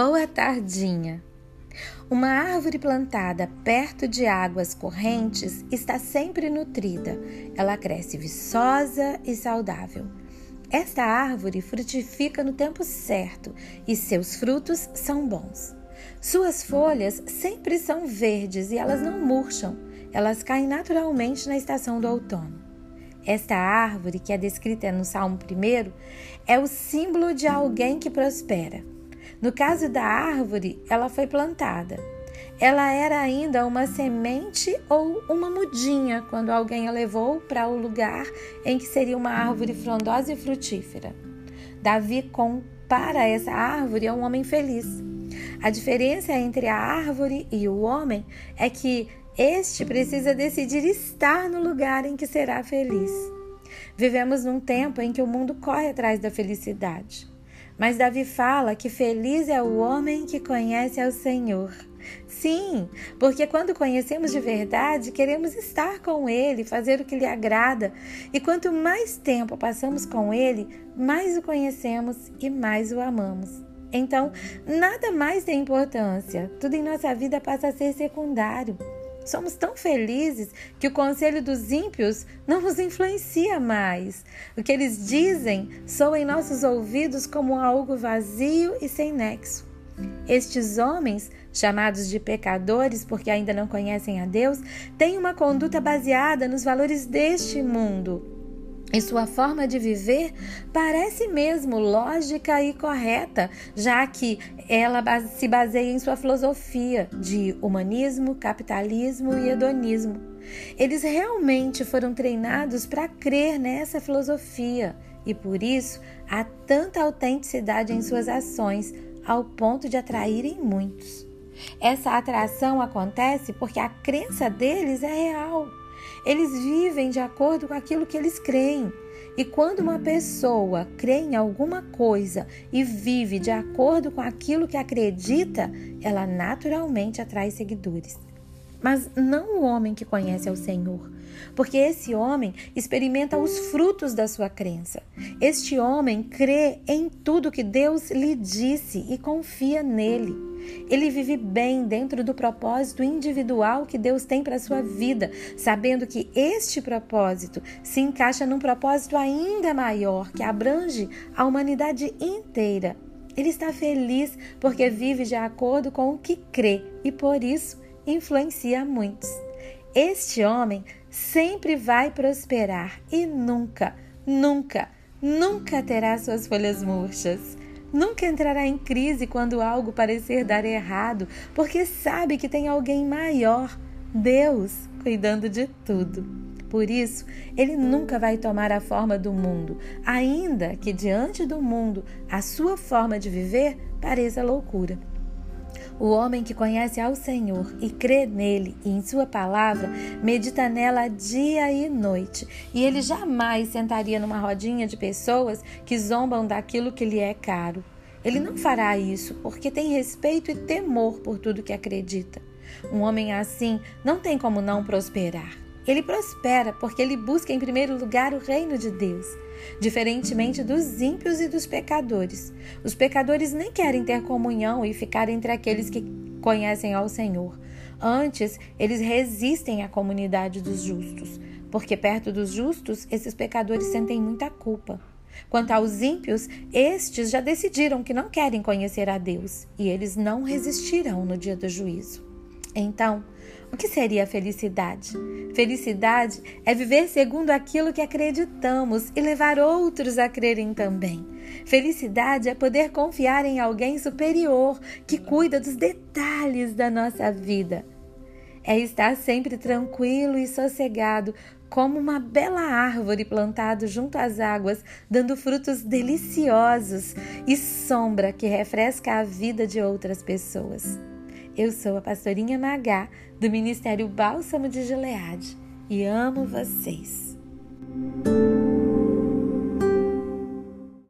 Boa tardinha. Uma árvore plantada perto de águas correntes está sempre nutrida. Ela cresce viçosa e saudável. Esta árvore frutifica no tempo certo e seus frutos são bons. Suas folhas sempre são verdes e elas não murcham. Elas caem naturalmente na estação do outono. Esta árvore, que é descrita no Salmo 1, é o símbolo de alguém que prospera. No caso da árvore, ela foi plantada. Ela era ainda uma semente ou uma mudinha quando alguém a levou para o lugar em que seria uma árvore frondosa e frutífera. Davi compara essa árvore a um homem feliz. A diferença entre a árvore e o homem é que este precisa decidir estar no lugar em que será feliz. Vivemos num tempo em que o mundo corre atrás da felicidade. Mas Davi fala que feliz é o homem que conhece ao Senhor. Sim, porque quando conhecemos de verdade, queremos estar com Ele, fazer o que lhe agrada. E quanto mais tempo passamos com Ele, mais o conhecemos e mais o amamos. Então, nada mais tem importância, tudo em nossa vida passa a ser secundário. Somos tão felizes que o conselho dos ímpios não nos influencia mais. O que eles dizem soa em nossos ouvidos como algo vazio e sem nexo. Estes homens, chamados de pecadores porque ainda não conhecem a Deus, têm uma conduta baseada nos valores deste mundo e sua forma de viver parece mesmo lógica e correta, já que ela se baseia em sua filosofia de humanismo, capitalismo e hedonismo. Eles realmente foram treinados para crer nessa filosofia e por isso há tanta autenticidade em suas ações, ao ponto de atraírem muitos. Essa atração acontece porque a crença deles é real. Eles vivem de acordo com aquilo que eles creem. E quando uma pessoa crê em alguma coisa e vive de acordo com aquilo que acredita, ela naturalmente atrai seguidores mas não o homem que conhece ao Senhor, porque esse homem experimenta os frutos da sua crença. Este homem crê em tudo que Deus lhe disse e confia nele. Ele vive bem dentro do propósito individual que Deus tem para a sua vida, sabendo que este propósito se encaixa num propósito ainda maior que abrange a humanidade inteira. Ele está feliz porque vive de acordo com o que crê e por isso influencia muitos. Este homem sempre vai prosperar e nunca, nunca, nunca terá suas folhas murchas. Nunca entrará em crise quando algo parecer dar errado, porque sabe que tem alguém maior, Deus, cuidando de tudo. Por isso, ele nunca vai tomar a forma do mundo, ainda que diante do mundo a sua forma de viver pareça loucura. O homem que conhece ao Senhor e crê nele e em Sua palavra, medita nela dia e noite. E ele jamais sentaria numa rodinha de pessoas que zombam daquilo que lhe é caro. Ele não fará isso porque tem respeito e temor por tudo que acredita. Um homem assim não tem como não prosperar. Ele prospera porque ele busca em primeiro lugar o reino de Deus, diferentemente dos ímpios e dos pecadores. Os pecadores nem querem ter comunhão e ficar entre aqueles que conhecem ao Senhor. Antes, eles resistem à comunidade dos justos, porque perto dos justos, esses pecadores sentem muita culpa. Quanto aos ímpios, estes já decidiram que não querem conhecer a Deus e eles não resistirão no dia do juízo. Então, o que seria felicidade? Felicidade é viver segundo aquilo que acreditamos e levar outros a crerem também. Felicidade é poder confiar em alguém superior que cuida dos detalhes da nossa vida. É estar sempre tranquilo e sossegado, como uma bela árvore plantada junto às águas, dando frutos deliciosos e sombra que refresca a vida de outras pessoas. Eu sou a pastorinha Magá do Ministério Bálsamo de Gileade e amo vocês.